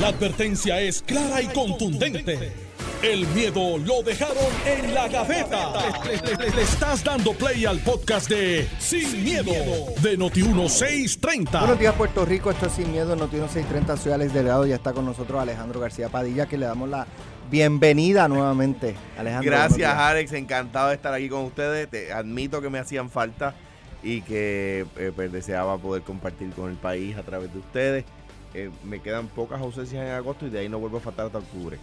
La advertencia es clara y contundente. El miedo lo dejaron en la gaveta. Le, le- le estás dando play al podcast de Sin, miedo, de Noti1630. Buenos días, Puerto Rico. Esto es Sin Miedo, Noticiero 630. Soy Alex Delgado y ya está con nosotros Alejandro García Padilla, que le damos la bienvenida nuevamente. Alejandro. Gracias. Alex. Encantado de estar aquí con ustedes. Te admito que me hacían falta y que eh, pues, deseaba poder compartir con el país a través de ustedes. Eh, me quedan pocas ausencias en agosto y de ahí no vuelvo a faltar hasta octubre.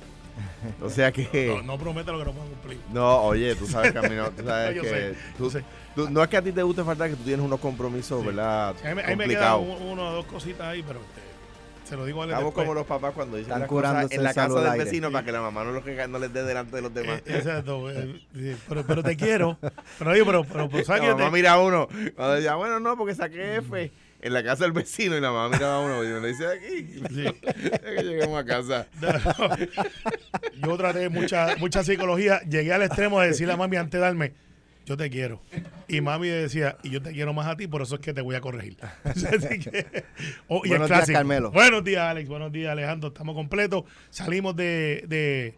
O sea que. No, no prometa lo que no puedo cumplir. No, oye, tú sabes que a mí no, tú sabes Yo que sé, tú- yo sé. tú- no es que a ti te guste faltar, que tú tienes unos compromisos, Sí. ¿verdad? Sí, ahí me, ahí me quedan uno o dos cositas ahí, pero este, se lo digo a Estamos después. como los papás cuando dicen Están las cosas en la casa del vecino Sí. para que la mamá no, los no les dé delante de los demás. Eh, exacto, eh, pero, pero te quiero. Pero, oye, pero, pero, pero ¿sabes qué? mamá Te- mira a uno, cuando decía, bueno, no, porque saqué F en la casa del vecino y la mamá miraba a uno y me lo dice aquí. Sí. Es que llegamos a casa. Yo traté mucha, mucha psicología. Llegué al extremo de decirle a mami antes de darme, yo te quiero. Y mami decía, y yo te quiero más a ti, por eso es que te voy a corregir. Así que- oh, y Buenos el días, clásico. Carmelo. Buenos días, Alex. Buenos días, Alejandro. Estamos completos. Salimos de, de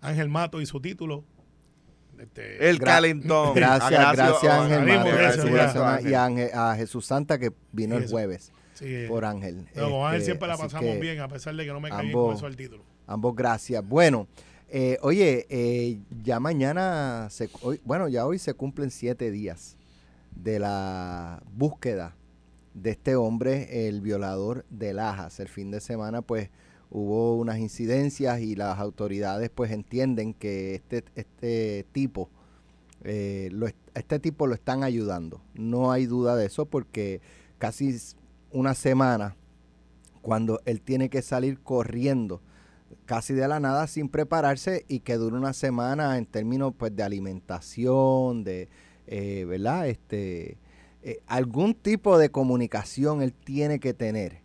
Ángel Mato y su título. Este, El Gra- calentón. Gracias, gracias, Ángel. gracias, y a, Ángel- a Jesús Santa, que vino el jueves sí, por Ángel. pero con Ángel Este, siempre la pasamos que bien, a pesar de que no me caí ambos- con eso al título. Ambos gracias. Bueno, eh, oye, eh, ya mañana, se, hoy, bueno, ya hoy se cumplen siete días de la búsqueda de este hombre, el violador de Lajas. El fin de semana, pues, hubo unas incidencias y las autoridades, pues, entienden que este, este tipo, eh, lo, est- este tipo lo están ayudando. No hay duda de eso porque casi una semana, cuando él tiene que salir corriendo, casi de la nada sin prepararse y que dure una semana en términos pues de alimentación, de, eh, ¿verdad? Este, eh, algún tipo de comunicación él tiene que tener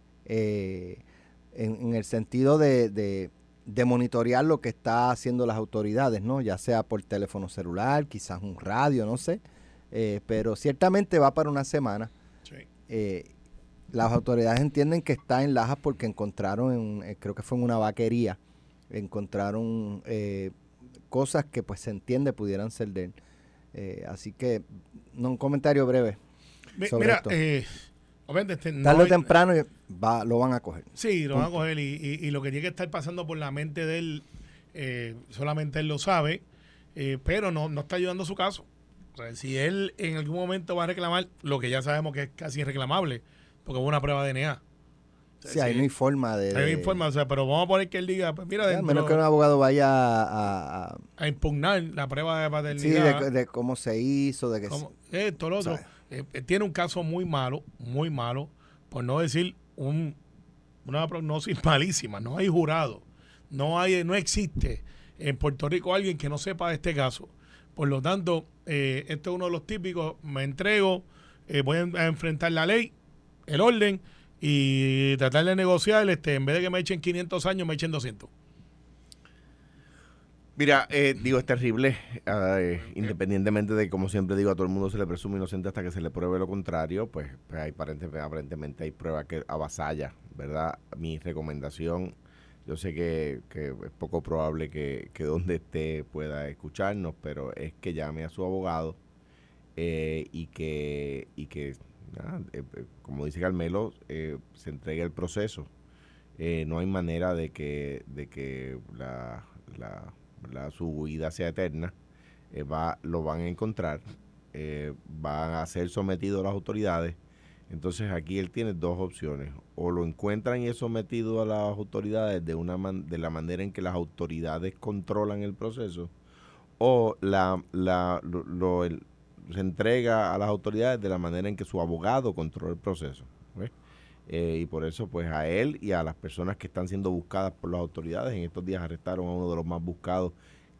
en, en el sentido de, de, de monitorear lo que está haciendo las autoridades, ¿no? Ya sea por teléfono celular, quizás un radio, no sé, eh, pero ciertamente va para una semana. Sí. Eh, las autoridades entienden que está en Lajas porque encontraron, en- eh, creo que fue en una vaquería, encontraron eh, cosas que pues se entiende pudieran ser de él. Eh, así que, no, un comentario breve. Mi- sobre Mira, esto. eh, obviamente, este, no Tarde o temprano va, lo van a coger. Sí, lo van a coger y, y- y lo que tiene que estar pasando por la mente de él, eh, solamente él lo sabe, eh, pero no, no está ayudando su caso. O sea, si él en algún momento va a reclamar lo que ya sabemos que es casi irreclamable, porque hubo una prueba de DNA. O sea, Sí, ahí si- no hay forma de... hay de- informa, o sea, pero vamos a poner que él diga, pues mira, Sí, a dentro- menos que un abogado vaya a... a- a impugnar la prueba de sí, paternidad. de, de cómo se hizo, de que... como esto, lo otro. Eh, tiene un caso muy malo, muy malo, por no decir un, una prognosis malísima. No hay jurado, no hay, no existe en Puerto Rico alguien que no sepa de este caso. Por lo tanto, eh, este es uno de los típicos, me entrego, eh, voy a, enfrentar la ley, el orden y tratar de negociar, este, en vez de que me echen 500 años, me echen 200. Mira, eh, digo, es terrible, ah, eh, independientemente de, como siempre digo, a todo el mundo se le presume inocente hasta que se le pruebe lo contrario, pues, pues hay, aparentemente, hay prueba que avasalla, ¿verdad? Mi recomendación, yo sé que, es poco probable que, que donde esté pueda escucharnos, pero es que llame a su abogado eh, y que, y que eh, eh, como dice Carmelo, se entregue el proceso. No hay manera de que, de que la, su huida sea eterna. Eh, va, lo van a encontrar, eh, van a ser sometidos a las autoridades. Entonces aquí él tiene dos opciones. O lo encuentran y es sometido a las autoridades de, una de la manera en que las autoridades controlan el proceso, o la, la, lo- el- se entrega a las autoridades de la manera en que su abogado controla el proceso. Eh, y por eso, pues a él y a las personas que están siendo buscadas por las autoridades, en estos días arrestaron a uno de los más buscados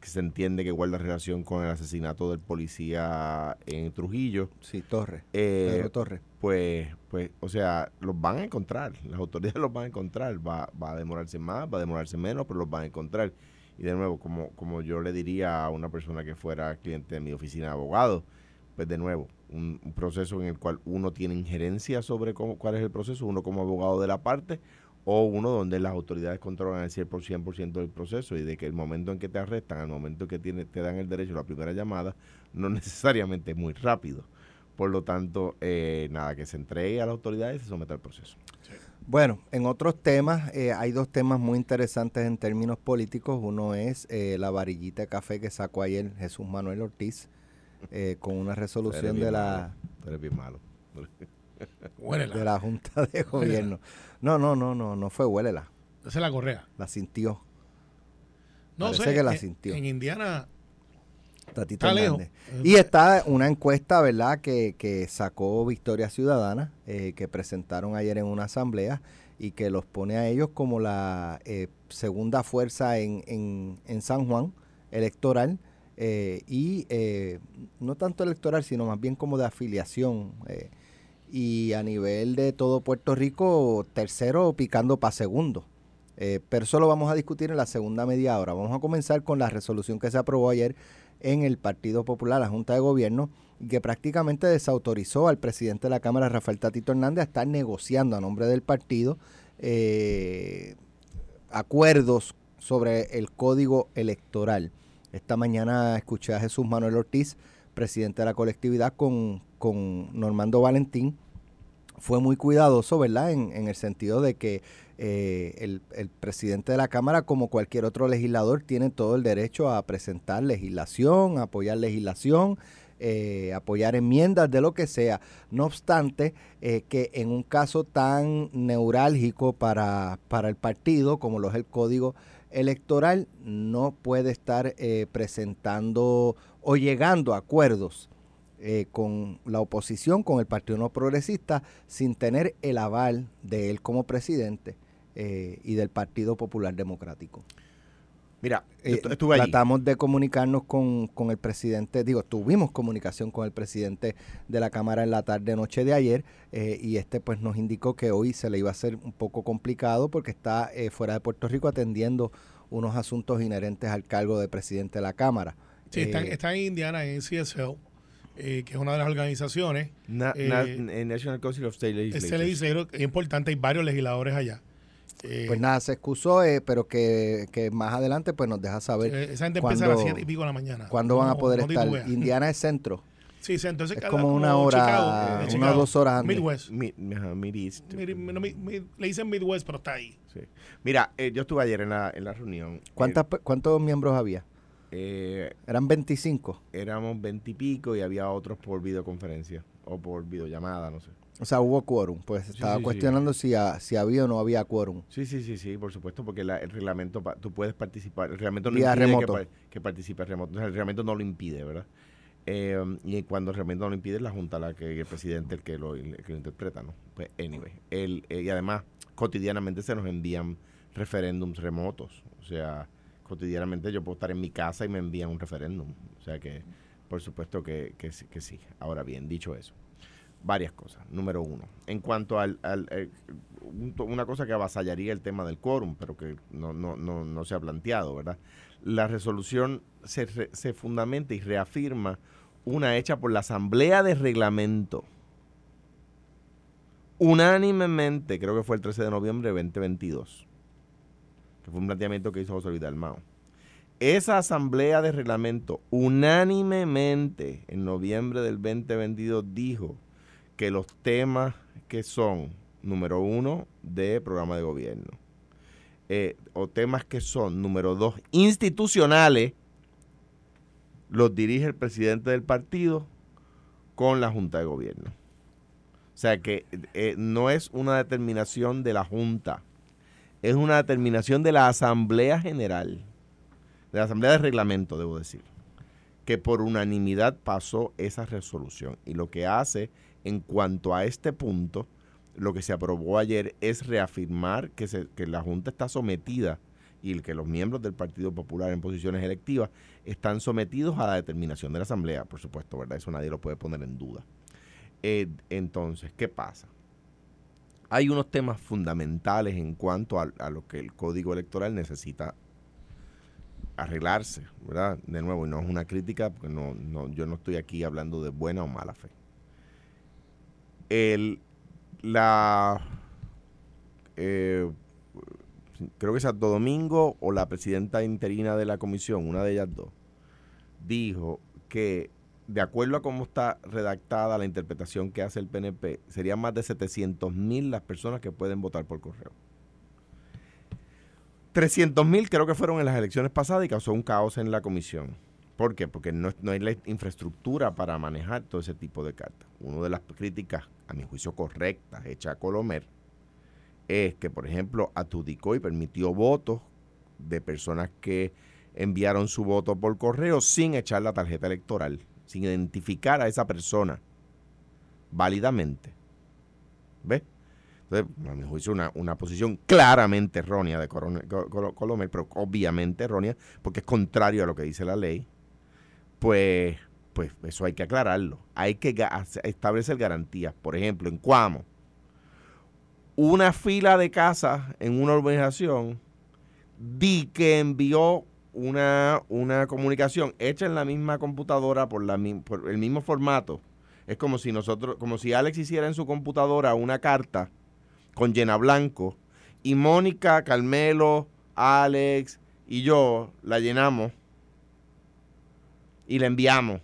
que se entiende que guarda relación con el asesinato del policía en Trujillo. Sí, Torres. Eh, Pedro Torres. pues, pues, o sea, los van a encontrar, las autoridades los van a encontrar, va, va a demorarse más, va a demorarse menos, pero los van a encontrar. Y de nuevo, como, como yo le diría a una persona que fuera cliente de mi oficina de abogados, pues de nuevo, un, un proceso en el cual uno tiene injerencia sobre cómo, cuál es el proceso, uno como abogado de la parte, o uno donde las autoridades controlan el 100%, del proceso y de que el momento en que te arrestan, al momento en que tiene, te dan el derecho a la primera llamada, no necesariamente es muy rápido. Por lo tanto, eh, nada, que se entregue a las autoridades y se someta al proceso. Bueno, en otros temas, eh, hay dos temas muy interesantes en términos políticos. Uno es eh, la varillita de café que sacó ayer Jesús Manuel Ortiz con una resolución de la... malo. de la Junta de Gobierno. No, no, no, no, no fue huélela. Esa es la correa. La sintió. No sé, que la sintió. En Indiana Tatito Hernández. Y está una encuesta, ¿verdad?, que, que sacó Victoria Ciudadana, eh, que presentaron ayer en una asamblea y que los pone a ellos como la eh, segunda fuerza en, en, en, San Juan electoral. Eh, y no tanto electoral, sino más bien como de afiliación y a nivel de todo Puerto Rico, tercero picando para segundo. Eh, pero eso lo vamos a discutir en la segunda media hora. Vamos a comenzar con la resolución que se aprobó ayer en el Partido Popular, la Junta de Gobierno, que prácticamente desautorizó al presidente de la Cámara, Rafael Tatito Hernández, a estar negociando a nombre del partido eh, acuerdos sobre el código electoral. Esta mañana escuché a Jesús Manuel Ortiz, presidente de la colectividad, con, con Normando Valentín, fue muy cuidadoso, ¿verdad? En, el sentido de que eh, el, el, presidente de la Cámara, como cualquier otro legislador, tiene todo el derecho a presentar legislación, apoyar legislación, eh, apoyar enmiendas, de lo que sea. No obstante, eh, que en un caso tan neurálgico para, para el partido como lo es el Código Electoral, no puede estar presentando o llegando a acuerdos eh, con la oposición, con el Partido No Progresista, sin tener el aval de él como presidente eh, y del Partido Popular Democrático. Mira, eh, estuve tratamos de comunicarnos con, con, el presidente, digo, tuvimos comunicación con el presidente de la Cámara en la tarde noche de ayer y este pues nos indicó que hoy se le iba a hacer un poco complicado porque está fuera de Puerto Rico atendiendo unos asuntos inherentes al cargo de presidente de la Cámara. Sí, está, está en Indiana, en CSL. Eh, que es una de las organizaciones. eh, National Council of State Legislators. es importante, hay varios legisladores allá. Eh, pues nada, se excusó, eh, pero que, que, más adelante pues nos deja saber. esa gente empieza a las 7 y pico de la mañana. ¿Cuándo van a poder estar? Indiana es centro. Sí, centro. Es como una hora, una o dos horas antes. Midwest. Mid, le dicen Midwest, pero está ahí. Sí. Mira, yo estuve ayer en la, en la reunión. ¿Cuántas, ¿Cuántos miembros había? Eh, ¿Eran 25? Éramos 20 y pico y había otros por videoconferencia o por videollamada, no sé. O sea, hubo quórum. Pues estaba cuestionando Si, si había o no había quórum. Sí, sí, sí, sí, por supuesto, porque el reglamento, tú puedes participar. El reglamento no impide Que, participe remoto. el reglamento no lo impide, ¿verdad? Eh, y cuando el reglamento no lo impide, la Junta, la que el presidente, el que lo, interpreta, ¿no? Pues, anyway. El, eh, y además, cotidianamente se nos envían referéndums remotos. O sea, cotidianamente yo puedo estar en mi casa y me envían un referéndum. O sea que, por supuesto que, que, sí. Ahora bien, dicho eso, varias cosas. Número uno, en cuanto al, eh, una cosa que avasallaría el tema del quórum, pero que no, no, no, no se ha planteado, ¿verdad? La resolución se, se fundamenta y reafirma una hecha por la Asamblea de Reglamento unánimemente, creo que fue el 13 de noviembre de 2022 que fue un planteamiento que hizo José Luis Dalmao. Esa asamblea de reglamento unánimemente en noviembre del 2022 dijo que los temas que son, número uno, de programa de gobierno, eh, o temas que son, número dos, institucionales, los dirige el presidente del partido con la Junta de Gobierno. O sea que eh, no es una determinación de la Junta es una determinación de la Asamblea General, de la Asamblea de Reglamento, debo decir, que por unanimidad pasó esa resolución. Y lo que hace en cuanto a este punto, lo que se aprobó ayer es reafirmar que, la Junta está sometida y que los miembros del Partido Popular en posiciones electivas están sometidos a la determinación de la Asamblea, por supuesto, ¿verdad? Eso nadie lo puede poner en duda. Eh, entonces, ¿qué pasa? hay unos temas fundamentales en cuanto a, lo que el código electoral necesita arreglarse, ¿verdad? De nuevo, no es una crítica, porque no, no, yo no estoy aquí hablando de buena o mala fe. El, la, eh, creo que Santo Domingo o la presidenta interina de la comisión, una de ellas dos, dijo que de acuerdo a cómo está redactada la interpretación que hace el PNP, serían más de 700 mil las personas que pueden votar por correo. 300 mil creo que fueron en las elecciones pasadas y causó un caos en la comisión. ¿Por qué? Porque no, no hay la infraestructura para manejar todo ese tipo de cartas. Una de las críticas, a mi juicio correctas, hecha Colomer, es que, por ejemplo, adjudicó y permitió votos de personas que enviaron su voto por correo sin echar la tarjeta electoral, sin identificar a esa persona válidamente. ¿Ves? Entonces, a mi juicio, una, una posición claramente errónea de Colomer, pero obviamente errónea, porque es contrario a lo que dice la ley, pues, pues eso hay que aclararlo. Hay que establecer garantías. Por ejemplo, en Cuamo, una fila de casas en una urbanización di que envió una, una comunicación hecha en la misma computadora por, la, por el mismo formato. Es como si nosotros, como si Alex hiciera en su computadora una carta con llena blanco y Mónica, Carmelo, Alex y yo la llenamos y la enviamos.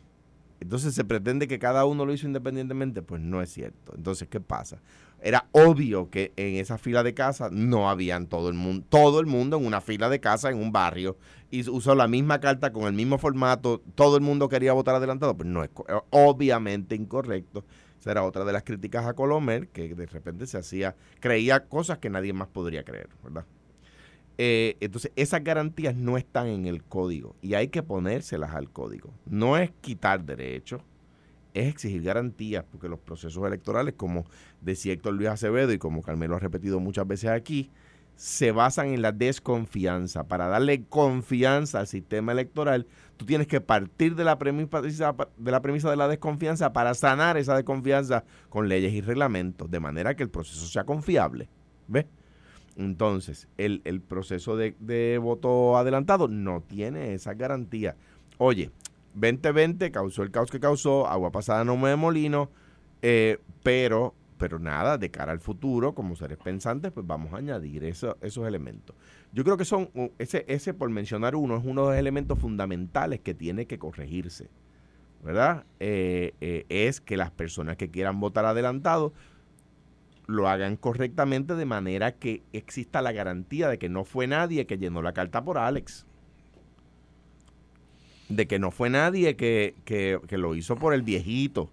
Entonces se pretende que cada uno lo hizo independientemente, pues no es cierto. Entonces, ¿qué pasa? Era obvio que en esa fila de casa no habían todo el mundo, todo el mundo en una fila de casa en un barrio y usó la misma carta con el mismo formato, todo el mundo quería votar adelantado, pues no es obviamente incorrecto. Esa era otra de las críticas a Colomer, que de repente se hacía, creía cosas que nadie más podría creer, ¿verdad? Eh, entonces, esas garantías no están en el código y hay que ponérselas al código. No es quitar derechos, es exigir garantías, porque los procesos electorales, como decía Héctor Luis Acevedo y como Carmelo ha repetido muchas veces aquí, se basan en la desconfianza. Para darle confianza al sistema electoral, tú tienes que partir de la premisa de la, premisa de la desconfianza para sanar esa desconfianza con leyes y reglamentos, de manera que el proceso sea confiable. ¿Ves? Entonces, el, proceso de, voto adelantado no tiene esa garantía. Oye, 2020 causó el caos que causó, agua pasada no mueve molino, eh, pero, pero nada, de cara al futuro, como seres pensantes, pues vamos a añadir esos elementos. Yo creo que son, ese, ese por mencionar uno, es uno de los elementos fundamentales que tiene que corregirse, ¿verdad? Eh, eh, es que las personas que quieran votar adelantado lo hagan correctamente de manera que exista la garantía de que no fue nadie que llenó la carta por Alex. De que no fue nadie que, lo hizo por el viejito,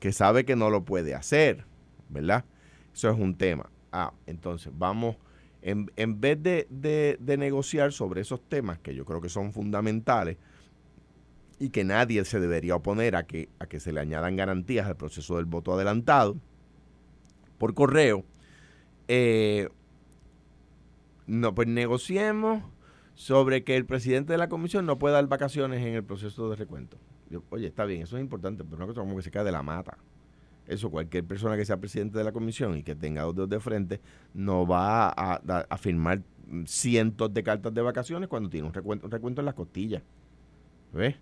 que sabe que no lo puede hacer, ¿verdad? Eso es un tema. Ah, entonces vamos, en, en vez de, de, negociar sobre esos temas que yo creo que son fundamentales y que nadie se debería oponer a que, a que se le añadan garantías al proceso del voto adelantado, por correo, eh, no, pues negociemos sobre que el presidente de la comisión no pueda dar vacaciones en el proceso de recuento. oye, está bien, eso es importante, pero no cosa como que se cae de la mata. Eso cualquier persona que sea presidente de la comisión y que tenga dos dedos de frente no va a, firmar cientos de cartas de vacaciones cuando tiene un recuento, un recuento en las costillas. ¿Ves?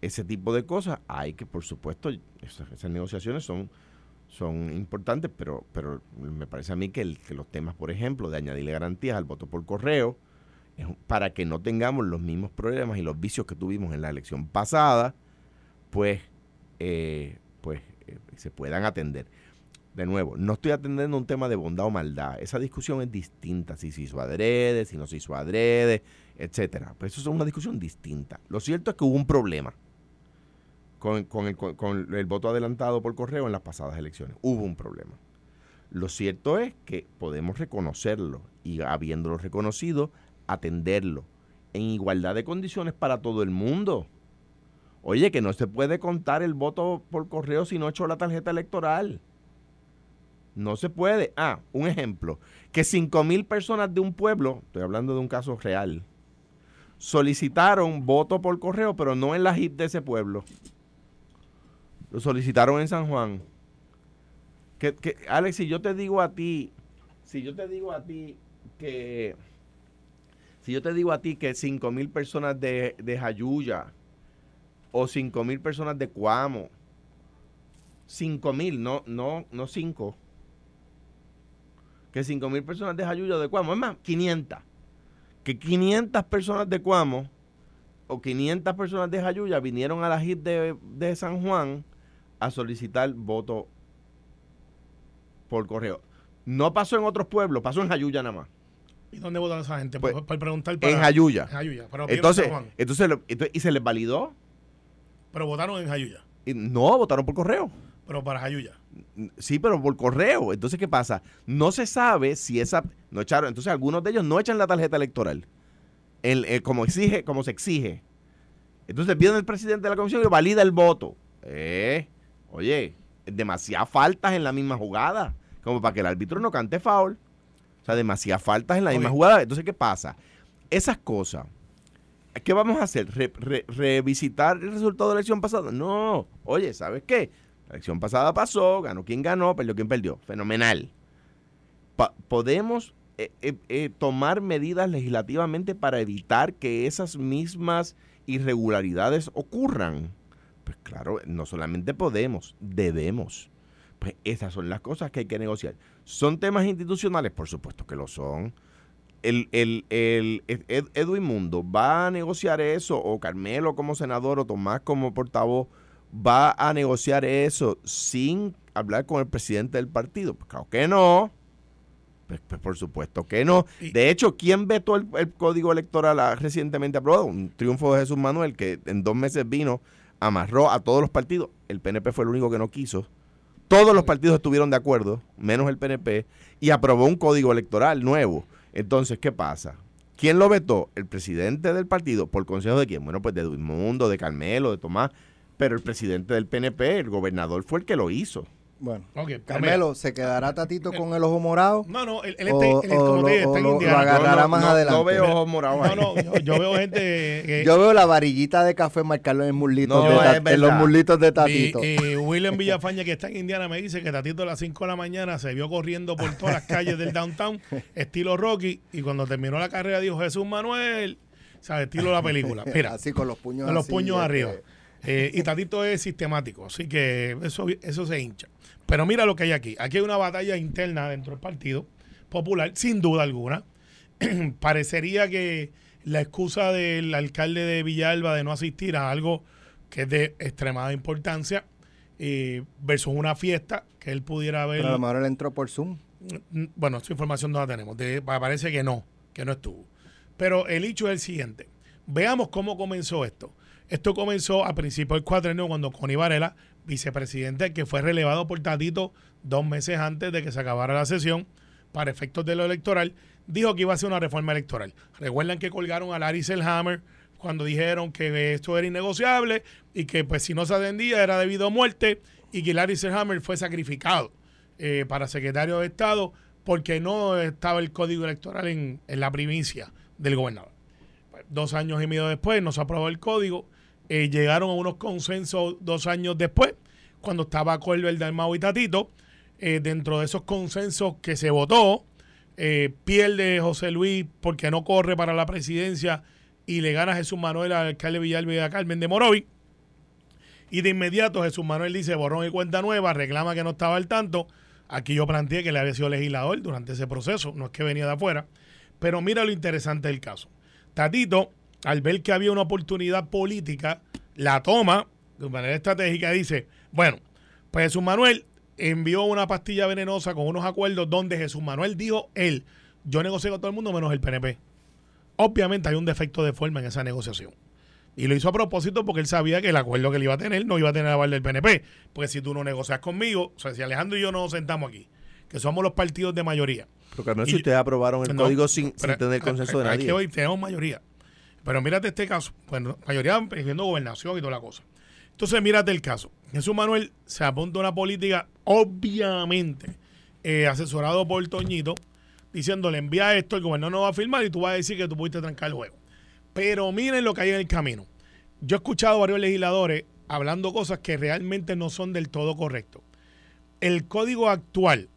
Ese tipo de cosas hay que, por supuesto, esas negociaciones son son importantes, pero, pero me parece a mí que, los temas, por ejemplo, de añadirle garantías al voto por correo, es para que no tengamos los mismos problemas y los vicios que tuvimos en la elección pasada, pues, eh, pues eh, se puedan atender. De nuevo, no estoy atendiendo un tema de bondad o maldad. Esa discusión es distinta. Si se hizo adrede, si no se hizo adrede, etcétera. Pues eso es una discusión distinta. Lo cierto es que hubo un problema con, el, con el voto adelantado por correo en las pasadas elecciones. Hubo un problema. Lo cierto es que podemos reconocerlo y habiéndolo reconocido, atenderlo en igualdad de condiciones para todo el mundo. Oye, que no se puede contar el voto por correo si no hecho la tarjeta electoral. No se puede. Ah, un ejemplo. Que 5 mil personas de un pueblo, estoy hablando de un caso real, solicitaron voto por correo, pero no en la HIP de ese pueblo. Lo solicitaron en San Juan. Que, Alex, si yo te digo a ti, si yo te digo a ti que, si yo te digo a ti que 5 mil personas de, de Jayuya o 5 mil personas de Cuamo, 5 mil, no, no, no 5, que 5 mil personas de Jayuya o de Cuamo, es más, 500, que 500 personas de Cuamo o 500 personas de Jayuya vinieron a la HIT de, de San Juan a solicitar voto por correo. No pasó en otros pueblos, pasó en Jayuya nada más. ¿Y dónde vota esa gente? Pues, para, preguntar en Jayuya. En Jayuya. Pero entonces, entonces, ¿y se les validó? Pero votaron en Jayuya. Y no, votaron por correo. Pero para Jayuya. Sí, pero por correo. Entonces, ¿qué pasa? No se sabe si esa... No echaron, entonces, algunos de ellos no echan la tarjeta electoral. El- el- como, exige, como se exige. Entonces, viene el presidente de la comisión y valida el voto. Eh, oye, demasiadas faltas en la misma jugada. Como para que el árbitro no cante foul. O sea, demasiadas faltas en la misma jugada. Entonces, ¿qué pasa? Esas cosas. ¿Qué vamos a hacer? Re- re- ¿Revisitar el resultado de la elección pasada? No. Oye, ¿sabes qué? La elección pasada pasó, ganó quien ganó, perdió quien perdió. Fenomenal. Pa- podemos eh, eh, eh, tomar medidas legislativamente para evitar que esas mismas irregularidades ocurran. Pues claro, no solamente podemos, debemos. Pues esas son las cosas que hay que negociar. ¿Son temas institucionales? Por supuesto que lo son. El, el, el Ed- Edwin Mundo va a negociar eso, o Carmelo como senador, o Tomás como portavoz, va a negociar eso sin hablar con el presidente del partido. Pues claro que no. Pues, pues por supuesto que no. De hecho, ¿quién vetó el, el código electoral ah, recientemente aprobado? Un triunfo de Jesús Manuel que en dos meses vino, amarró a todos los partidos. El PNP fue el único que no quiso. Todos los partidos estuvieron de acuerdo, menos el PNP, y aprobó un código electoral nuevo. Entonces, ¿qué pasa? ¿Quién lo vetó? El presidente del partido. ¿Por consejo de quién? Bueno, pues de Mundo, de Carmelo, de Tomás. Pero el presidente del PNP, el gobernador, fue el que lo hizo. Bueno, Ok, pues Carmelo, ¿se quedará Tatito con el ojo morado? No, no, él, él O- está, él, o como lo- te dije, o está en lo- lo Indiana. agarra- Agarrará no, más no- adelante. No veo ojos morados No, no, yo, yo veo gente que... Yo veo la varillita de café marcarlo en, el mulito No, de en los mulitos de Y, Tatito. y William Villafaña, que está en Indiana, me dice que Tatito a las 5 de la mañana se vio corriendo por todas las calles del downtown, estilo Rocky, y cuando terminó la carrera dijo Jesús Manuel, ¿sabes? Estilo la película. Mira, así con los puños con los así, puños arriba. Eh, y Tatito es sistemático, así que eso, eso se hincha. Pero mira lo que hay aquí. Aquí hay una batalla interna dentro del Partido Popular, sin duda alguna. Parecería que la excusa del alcalde de Villalba de no asistir a algo que es de extremada importancia eh, versus una fiesta que él pudiera haber Pero a lo mejor él entró por Zoom. Mm, bueno, esa información no la tenemos. De- pa- parece que no, que no estuvo. Pero el hecho es el siguiente. Veamos cómo comenzó esto. Esto comenzó a principios del cuatrenio cuando Connie Varela, vicepresidente, que fue relevado por Tatito dos meses antes de que se acabara la sesión, para efectos de lo electoral, dijo que iba a hacer una reforma electoral. Recuerdan que colgaron a Larry Selhammer cuando dijeron que esto era innegociable y que pues si no se atendía era debido a muerte y que Larry Selhammer fue sacrificado eh, para secretario de Estado porque no estaba el código electoral en, en la primicia del gobernador. Pues, dos años y medio después no se aprobó el código, eh, llegaron a unos consensos dos años después, cuando estaba Colbert, Dalmau y Tatito, eh, dentro de esos consensos que se votó, eh, pierde José Luis porque no corre para la presidencia y le gana Jesús Manuel al alcalde Villalba y a Carmen de Morovi. Y de inmediato Jesús Manuel dice borrón y cuenta nueva, reclama que no estaba al tanto. Aquí yo planteé que le había sido legislador durante ese proceso, no es que venía de afuera. Pero mira lo interesante del caso. Tatito, al ver que había una oportunidad política, la toma de manera estratégica y dice, bueno, pues Jesús Manuel envió una pastilla venenosa con unos acuerdos donde Jesús Manuel dijo él, yo negocié con todo el mundo menos el PNP. Obviamente hay un defecto de forma en esa negociación. Y lo hizo a propósito porque él sabía que el acuerdo que él iba a tener no iba a tener aval del PNP. Porque si tú no negocias conmigo, o sea, si Alejandro y yo nos sentamos aquí, que somos los partidos de mayoría. Pero Carmelo, Y- si ustedes aprobaron el No, código sin, sin pero- tener consenso de nadie. que hoy tenemos mayoría. Pero mírate este caso. Bueno, mayoría pidiendo gobernación y toda la cosa. Entonces, mírate el caso. Jesús Manuel se apunta a una política, obviamente, eh, asesorado por Toñito, diciéndole, envía esto, el gobernador no va a firmar y tú vas a decir que tú pudiste trancar el juego. Pero miren lo que hay en el camino. Yo he escuchado a varios legisladores hablando cosas que realmente no son del todo correctos. El código actual,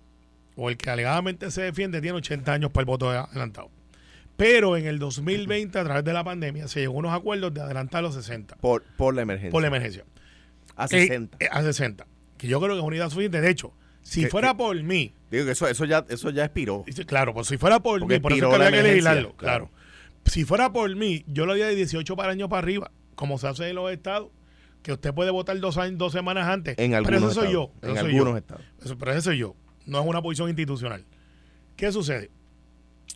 o el que alegadamente se defiende, tiene 80 años para el voto adelantado. Pero en el 2020, a través de la pandemia, se llegó a unos acuerdos de adelantar los 60 Por, por la emergencia. por la emergencia. A Eh, 60. eh, a 60. Que yo creo que es unidad suficiente. De hecho, si Que- fuera que- por mí, Digo que eso, eso, ya, eso ya expiró. claro, pues si fuera por Porque mí, por eso es que había que legislarlo, claro. claro. si fuera por mí, yo lo haría de 18 para años para arriba, como se hace en los estados, que usted puede votar dos, años, dos semanas antes. En pero algunos eso soy estados. yo. En eso soy algunos yo. estados. Eso- pero ese soy yo. No es una posición institucional. ¿Qué sucede?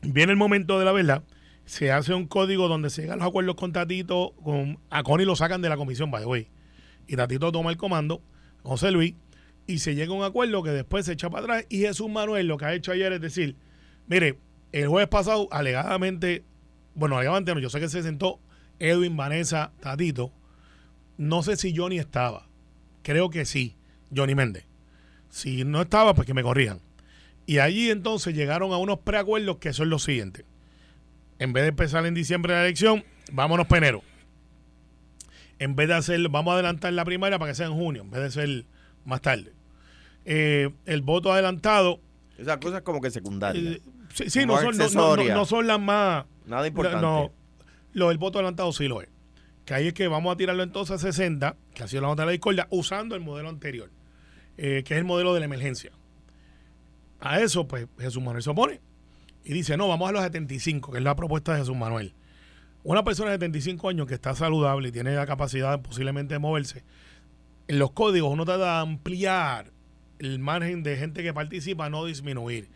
Viene el momento de la verdad. Se hace un código donde se llegan los acuerdos con Tatito. Con, a Connie lo sacan de la comisión, by the way. Y Tatito toma el comando, José Luis, y se llega a un acuerdo que después se echa para atrás. Y Jesús Manuel lo que ha hecho ayer es decir: mire, el jueves pasado, alegadamente, bueno, alegadamente no, yo sé que se sentó Edwin, Vanessa, Tatito. No sé si Johnny estaba. Creo que sí, Johnny Méndez. Si no estaba, pues que me corrijan. Y allí entonces llegaron a unos preacuerdos que son los siguientes. En vez de empezar en diciembre la elección, vámonos para enero. En vez de hacer, vamos a adelantar la primaria para que sea en junio, en vez de ser más tarde. Eh, el voto adelantado, Esas cosas como que secundarias. eh, sí, sí, no, son, no- no- no son las más... Nada importante. No, lo del voto adelantado sí lo es. Que ahí es que vamos a tirarlo entonces a 60, que ha sido la nota de la discordia, usando el modelo anterior, eh, que es el modelo de la emergencia. A eso, pues, Jesús Manuel se opone y dice, no, vamos a los 75, que es la propuesta de Jesús Manuel. Una persona de 75 años que está saludable y tiene la capacidad posiblemente de moverse, en los códigos uno trata de ampliar el margen de gente que participa, no disminuir.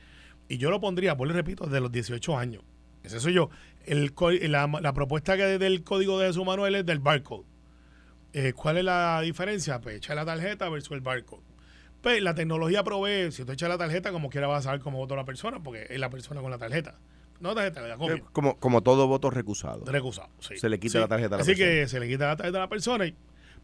Y yo lo pondría, pues le repito, de los 18 años. Ese soy yo. La propuesta que del código de Jesús Manuel es del barcode. Eh, ¿Cuál es la diferencia? Pues echa la tarjeta versus el barcode. Pues la tecnología provee, si tú echas la tarjeta, como quiera vas a saber cómo votó la persona, porque es la persona con la tarjeta. No tarjeta, la copia. Eh, Como, como todo voto recusado. Recusado, sí. Se le quita Sí. la tarjeta a la Así persona. que se le quita la tarjeta a la persona. Y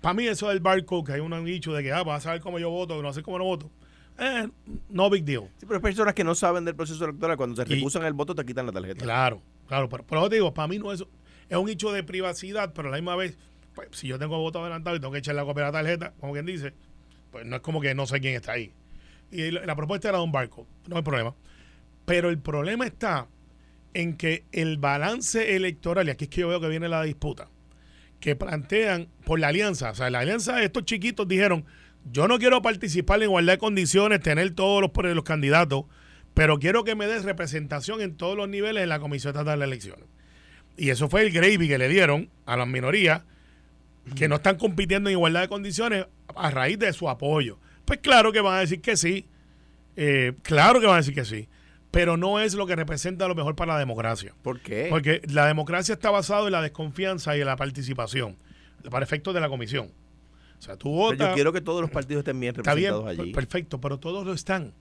para mí, eso del barcode, que hay un dicho de que ah, vas a saber cómo yo voto, no sé cómo no voto. Eh, no big deal. Sí, pero hay personas que no saben del proceso electoral. Cuando se Y- recusan el voto, te quitan la tarjeta. Claro, claro. Pero, pero te digo, para mí no es, es un hecho de privacidad, pero a la misma vez, pues, si yo tengo voto adelantado y tengo que echar la copia de la tarjeta, como quien dice, pues no es como que no sé quién está ahí. Y la, propuesta era de un barco, no hay problema. Pero el problema está en que el balance electoral, y aquí es que yo veo que viene la disputa, que plantean por la alianza, o sea, la alianza de estos chiquitos dijeron, yo no quiero participar en igualdad de condiciones, tener todos los, los candidatos, pero quiero que me des representación en todos los niveles en la Comisión Estatal de Elecciones. Y eso fue el gravy que le dieron a las minorías que no están compitiendo en igualdad de condiciones a raíz de su apoyo. Pues claro que van a decir que sí, eh, claro que van a decir que sí, pero no es lo que representa lo mejor para la democracia. ¿Por qué? Porque la democracia está basada en la desconfianza y en la participación, para efectos de la comisión. O sea, tú Pero votas... yo quiero que todos los partidos estén bien Está bien, representados allí. per- perfecto, pero todos lo están.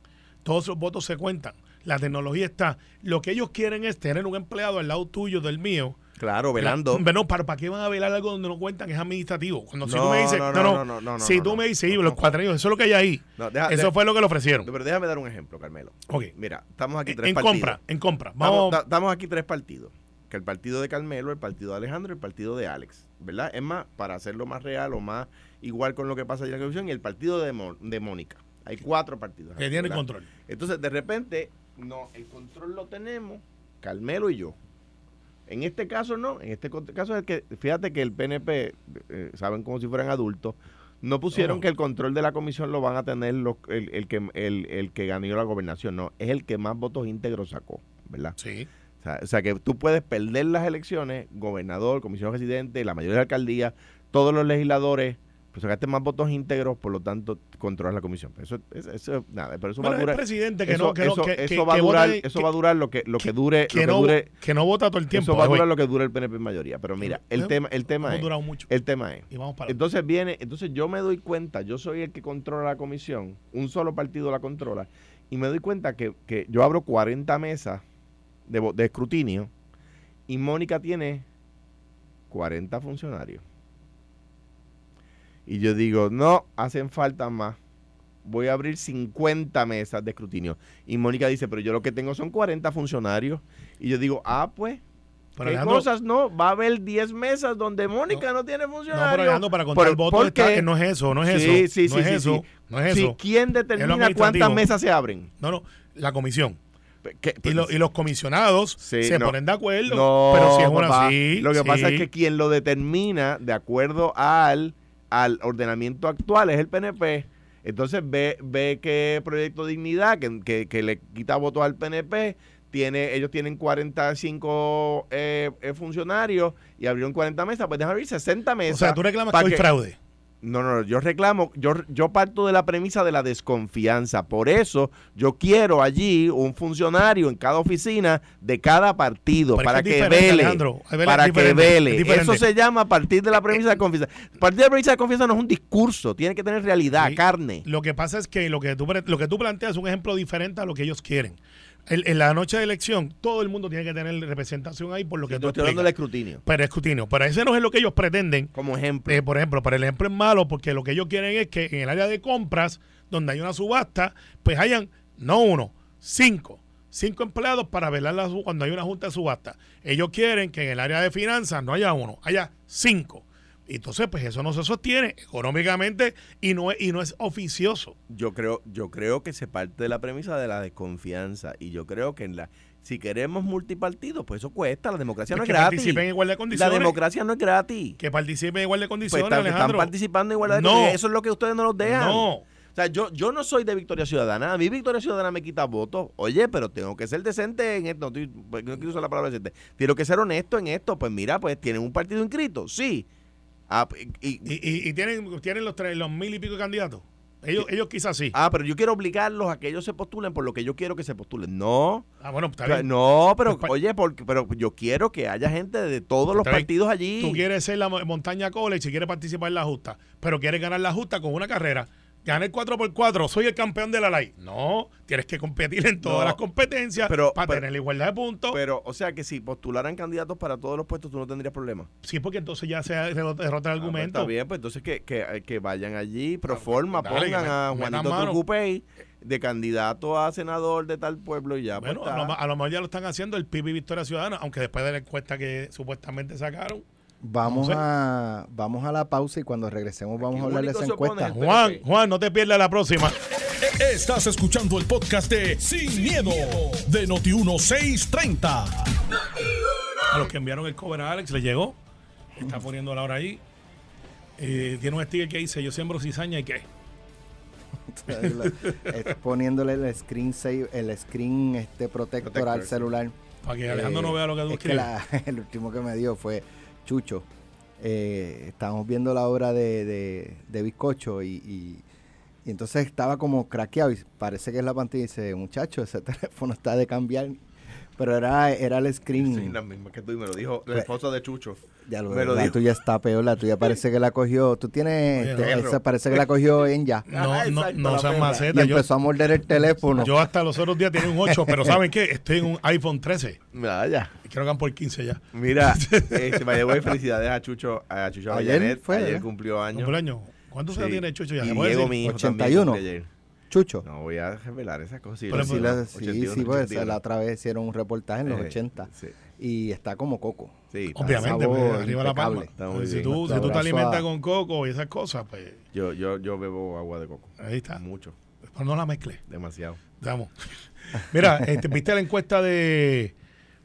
Todos los votos se cuentan. La tecnología está. Lo que ellos quieren es tener un empleado al lado tuyo, del mío. Claro, velando. Bueno, ¿para, ¿para qué van a velar algo donde no cuentan? Es administrativo. Cuando si No, tú me dices, no, no, no, no, no, no, no, si no, tú no. me dices, No, los no. cuatrenios, eso es lo que hay ahí. No, deja- eso deja- fue lo que le ofrecieron. Pero déjame dar un ejemplo, Carmelo. Ok. Mira, estamos aquí En, tres en partidos. compra, en compra. Estamos, Vamos. da- estamos aquí tres partidos. Que el partido de Carmelo, el partido de Alejandro y el partido de Alex. ¿Verdad? Es más, para hacerlo más real o más igual con lo que pasa en la comisión, y el partido de, Mo- de Mónica. Hay cuatro partidos. que aquí, tiene ¿verdad? control. Entonces, de repente, no, el control lo tenemos Carmelo y yo. En este caso no, en este caso es que, fíjate que el PNP, eh, saben como si fueran adultos, no pusieron Oh. que el control de la comisión lo van a tener los- el, el que, el, el que ganó la gobernación, no, es el que más votos íntegros sacó, ¿verdad? Sí. O sea, o sea, que tú puedes perder las elecciones, gobernador, comisión residente, la mayoría de la alcaldía, todos los legisladores, pues sacaste más votos íntegros, por lo tanto controlas la comisión. Eso, eso, eso- nada, pero eso Bueno, va a el durar. presidente que eso, no, que eso- que, eso que- va a durar, eso va a durar lo que, lo que dure, que lo que no, dure, que no vota todo el tiempo. eso va a the durar lo que dure el PNP en mayoría. Pero mira, el Hemos- tema, el tema es, durado mucho. el tema es, y vamos para entonces viene, entonces yo me doy cuenta, yo soy el que controla la comisión, un solo partido la controla, y me doy cuenta que, que yo abro 40 mesas de, de escrutinio y Mónica tiene 40 funcionarios. Y yo digo, no, hacen falta más. Voy a abrir 50 mesas de escrutinio. Y Mónica dice, pero yo lo que tengo son 40 funcionarios. Y yo digo, ah, pues, Pero ¿Qué Alejandro, cosas no? Va a haber 10 mesas donde Mónica no, tiene No, funcionarios. pero Alejandro, para contar ¿Por- el voto está- que no es eso, no es Sí, eso. sí, no sí, es sí, eso, sí. no es eso. ¿Quién determina cuántas mesas se abren? No, no, la comisión. ¿Qué- Y, lo- y los comisionados Sí, se no. ponen de acuerdo. No, pero si es una papá. así. Lo que pasa es que quien lo determina de acuerdo al, al ordenamiento actual es el PNP. Entonces ve, ve que Proyecto Dignidad, que, que- que le quita votos al PNP, tiene, ellos tienen 45 eh, eh, funcionarios y abrieron 40 mesas, pues dejan abrir 60 mesas. O sea, tú reclamas que hay fraude. No, no, no, yo reclamo, yo, yo parto de la premisa de la desconfianza. Por eso yo quiero allí un funcionario en cada oficina de cada partido para que vele. Para que vele. Eso se llama partir de la premisa de confianza. Partir de la premisa de confianza no es un discurso, tiene que tener realidad, Sí. carne. Lo que pasa es que lo que tú, lo que tú planteas es un ejemplo diferente a lo que ellos quieren. El- en la noche de elección, todo el mundo tiene que tener representación ahí por lo que tú estoy hablando del escrutinio, Pero escrutinio. Pero ese no es lo que ellos pretenden. como ejemplo. Eh, por ejemplo, para el ejemplo es malo porque lo que ellos quieren es que en el área de compras, donde hay una subasta, pues hayan no uno, cinco. Cinco empleados para velar la cuando hay una junta de subasta. Ellos quieren que en el área de finanzas no haya uno, haya cinco. Y entonces, pues eso no se sostiene económicamente y no es, y no es oficioso. Yo creo, yo creo que se parte de la premisa de la desconfianza. Y yo creo que en la, si queremos multipartidos, pues eso cuesta. La democracia no Pues es que gratis. participen en igualdad de La condiciones. democracia no es gratis. que participen en igual de Pues condiciones, están, están Alejandro. participando en igualdad de No. condiciones. Eso es lo que ustedes no nos dejan. No. O sea, yo, yo no soy de Victoria Ciudadana. A mí Victoria Ciudadana me quita votos. Oye, pero tengo que ser decente en esto. No, estoy- pues, no quiero usar la palabra decente. Tengo que ser honesto en esto. Pues mira, pues tienen un partido inscrito. Sí. Ah, y, y- Y, tienen, tienen los, tres, los mil y pico de candidatos. Ellos, ellos quizás sí. ah, pero yo quiero obligarlos a que ellos se postulen por lo que yo quiero que se postulen. No. Ah, bueno, está bien. No, pero Pues, oye, porque, pero yo quiero que haya gente de todos los partidos allí. Tú quieres ser la mo- montaña college y quieres participar en la justa, pero quieres ganar la justa con una carrera. Gané el 4x4, soy el campeón de la ley. No, tienes que competir en todas No, las competencias pero- para pero- tener la igualdad de puntos. Pero, o sea que si postularan candidatos para todos los puestos, tú no tendrías problema. sí, porque entonces ya se derrota el Ah, pues argumento. está bien, pues entonces que, que, que vayan allí, pro forma, dale, que pongan me- a Juanito mano. Turcupey de candidato a senador de tal pueblo y ya. pues, bueno, a lo, a lo mejor ya lo están haciendo el PIB y Victoria Ciudadana, aunque después de la encuesta que supuestamente sacaron. Vamos No sé. a vamos a la pausa y cuando regresemos vamos Aquí a hablar de esa encuesta. Juan. Juan, no te pierdas la próxima. Estás escuchando el podcast de Sin, miedo, de Noti1630. A los que enviaron el cover a Alex, le llegó. Está poniendo la hora ahí. Eh, tiene un sticker que dice: Yo siembro cizaña y qué. Poniéndole el screen save, el screen este protector, Protector, al celular. Para que Alejandro Eh, no vea lo que tú es que escribes. la- el último que me dio fue Chucho. Eh, estábamos viendo la obra de, de, Bizcocho y entonces estaba como craqueado y parece que es la pantalla y dice, muchacho, ese teléfono está de cambiar. Pero era, era el screen. Sí, la misma que tú y me lo dijo la Pues, esposa de Chucho. Ya lo Me lo la dijo. tuya está peor, la tuya parece que la cogió. Tú tienes, Oye, esa parece que la cogió en ya. No, Ah, no, exacto, no sean. Y macetas. Yo, empezó a morder el teléfono. yo hasta los otros días tenía un 8, pero ¿saben qué? Estoy en un iPhone 13. Vaya. Creo que van por 15 ya. Mira, este, way, felicidades a Chucho, a Chucho Ayer fue, ayer cumplió años. Cumpleaños. ¿Cuántos Sí. años tiene Chucho ya? Y ¿Se puede Diego, mi hijo, 81. también. Chucho. No voy a revelar esas cosas. Pero sí, la- sí, 81, sí, pues 81. la otra vez hicieron un reportaje en los Eh, 80 Sí, y está como coco. sí, Obviamente, sabor pues, arriba la palma. si tú, si tú te alimentas a- con coco y esas cosas, pues Yo, yo, yo bebo agua de coco. ahí está. Mucho, Pero no la mezcles. demasiado. Vamos. Mira, este, ¿viste la encuesta de,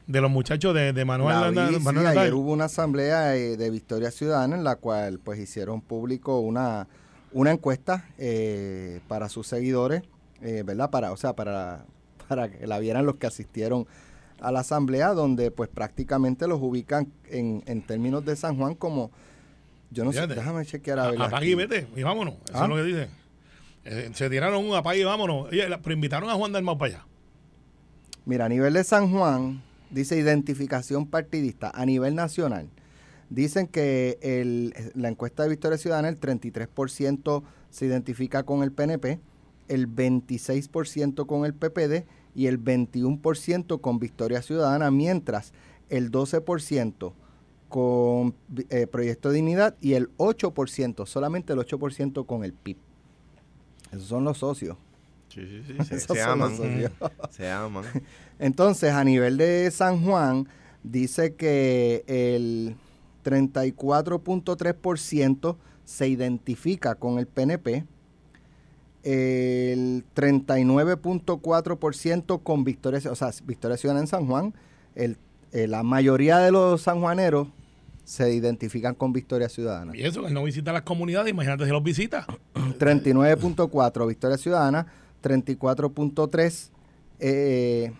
de los muchachos de, de Manuel, La vi, Nanda- sí, Manuel ayer hubo una asamblea eh, de Victoria Ciudadana en la cual pues hicieron público una, una encuesta eh, para sus seguidores, eh, ¿verdad? Para, o sea, para, para que la vieran los que asistieron a la asamblea, donde pues prácticamente los ubican en, en términos de San Juan como, yo no Fíjate. sé, déjame chequear a ver. Apague y vete y vámonos. Eso Ah. es lo que dice. Eh, se tiraron un apague y vámonos. Oye, la- pero invitaron a Juan Dalmau para allá. Mira, a nivel de San Juan, dice identificación partidista. A nivel nacional, dicen que el- la encuesta de Victoria Ciudadana, el 33% se identifica con el PNP, el 26% con el PPD y el 21% con Victoria Ciudadana, mientras el 12% con eh, Proyecto Dignidad y el 8%, solamente el 8% con el PIB. Esos son los socios. Sí, sí, sí. Se, se aman. socios. Se aman. Entonces, a nivel de San Juan, dice que el 34.3% se identifica con el PNP, el 39.4% con Victoria, o sea, Victoria Ciudadana en San Juan, el, eh, la mayoría de los sanjuaneros se identifican con Victoria Ciudadana. Y eso, que él no visita las comunidades, imagínate si los visita. 39.4 Victoria Ciudadana, 34.3 eh,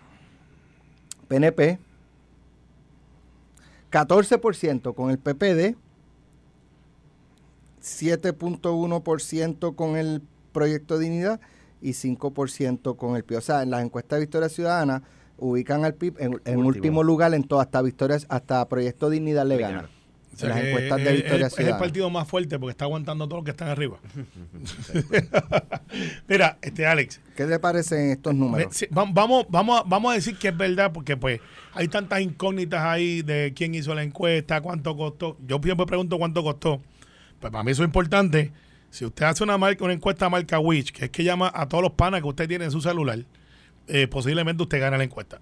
PNP, 14% con el PPD, 7.1% con el Proyecto Dignidad y 5% con el PIB. O sea, en las encuestas de Victoria Ciudadana ubican al PIB en, en último. Último. lugar en todas, hasta Victorias, hasta Proyecto Dignidad le gana. O sea en las que encuestas es- de es- Victoria es, el partido más fuerte porque está aguantando todos los que están arriba. Mira, este Alex, ¿Qué le parecen estos me- números? vamos, vamos, a- vamos a decir que es verdad porque pues hay tantas incógnitas ahí de quién hizo la encuesta, cuánto costó. Yo siempre pregunto cuánto costó. Pues para mí eso es importante. Si usted hace una marca, una encuesta marca Witch, que es que llama a todos los panas que usted tiene en su celular, eh, posiblemente usted gana la encuesta.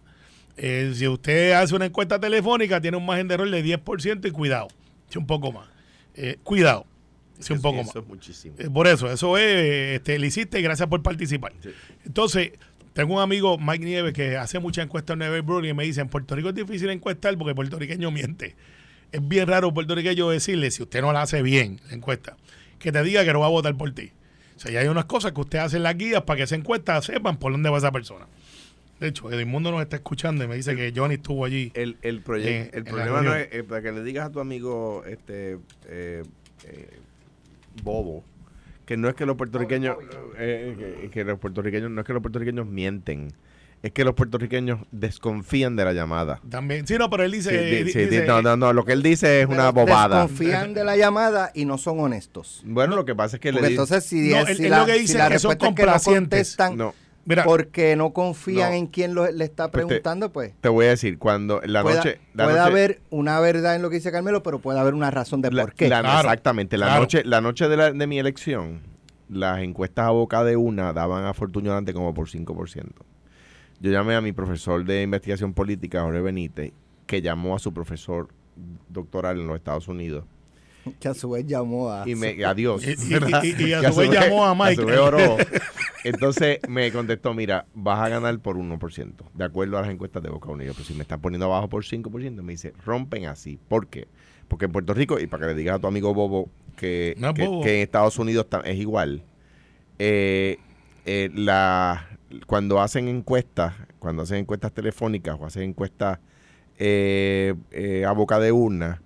Eh, si usted hace una encuesta telefónica, tiene un margen de error de 10% y cuidado, si un poco más. Eh, cuidado, si un poco Eso más. es muchísimo. Eh, Por eso, eso es, este, le hiciste y gracias por participar. Sí. Entonces, tengo un amigo, Mike Nieves, que hace muchas encuestas en Nueva York y me dice, en Puerto Rico es difícil encuestar porque el puertorriqueño miente. Es bien raro puertorriqueño decirle, si usted no la hace bien, la encuesta, que te diga que no va a votar por ti. O sea, ya hay unas cosas que usted hace en las guías para que esa encuesta sepan por dónde va esa persona. De hecho, Edmundo nos está escuchando y me dice que Johnny estuvo allí. El, el, proyecto Eh, el problema no es, eh, para que le digas a tu amigo este eh, eh, bobo que no es que los puertorriqueños eh, que, que los puertorriqueños no es que los puertorriqueños mienten es que los puertorriqueños desconfían de la llamada También, sí, no, pero él dice... Sí, di- di- sí, dice, di- no, no, no, lo que él dice es una bobada Desconfían de la llamada y no son honestos. bueno lo que pasa es que le Porque entonces si, No, si él- la, lo que si dice la es que son respuesta es que no complacientes. contestan no Mira, porque no confían No. en quien lo- le está Pues te- preguntando, pues te voy a decir cuando la noche la puede noche- haber una verdad en lo que dice Carmelo, pero puede haber una razón de La- por qué. la- Claro, exactamente. La claro. noche, la noche de, la- de mi elección, las encuestas a boca de una daban a Fortunio Dante como por 5%. Yo llamé a mi profesor de investigación política, Jorge Benítez, que llamó a su profesor doctoral en los Estados Unidos. Que a su vez llamó a... Y me, adiós. Y- y- y- y a su vez llamó a Mike. su vez oró. Entonces me contestó, mira, vas a ganar por 1%, de acuerdo a las encuestas de Boca Unida. Pero si me están poniendo abajo por 5%, me dice, rompen así. ¿Por qué? Porque en Puerto Rico, y para que le digas a tu amigo Bobo que, No que, bobo. que en Estados Unidos es igual, eh, eh, la, cuando hacen encuestas, cuando hacen encuestas telefónicas o hacen encuestas eh, eh, a boca de urna,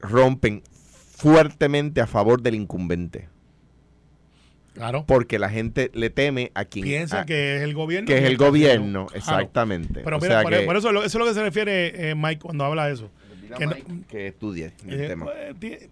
rompen fuertemente a favor del incumbente. claro. Porque la gente le teme a quien piensa a- que es el gobierno. que es el gobierno, Claro. exactamente. Pero O mira, sea por, que, por eso, lo- eso es lo que se refiere eh, Mike cuando habla de eso. que no- que estudie el Eh, tema. pues, tie-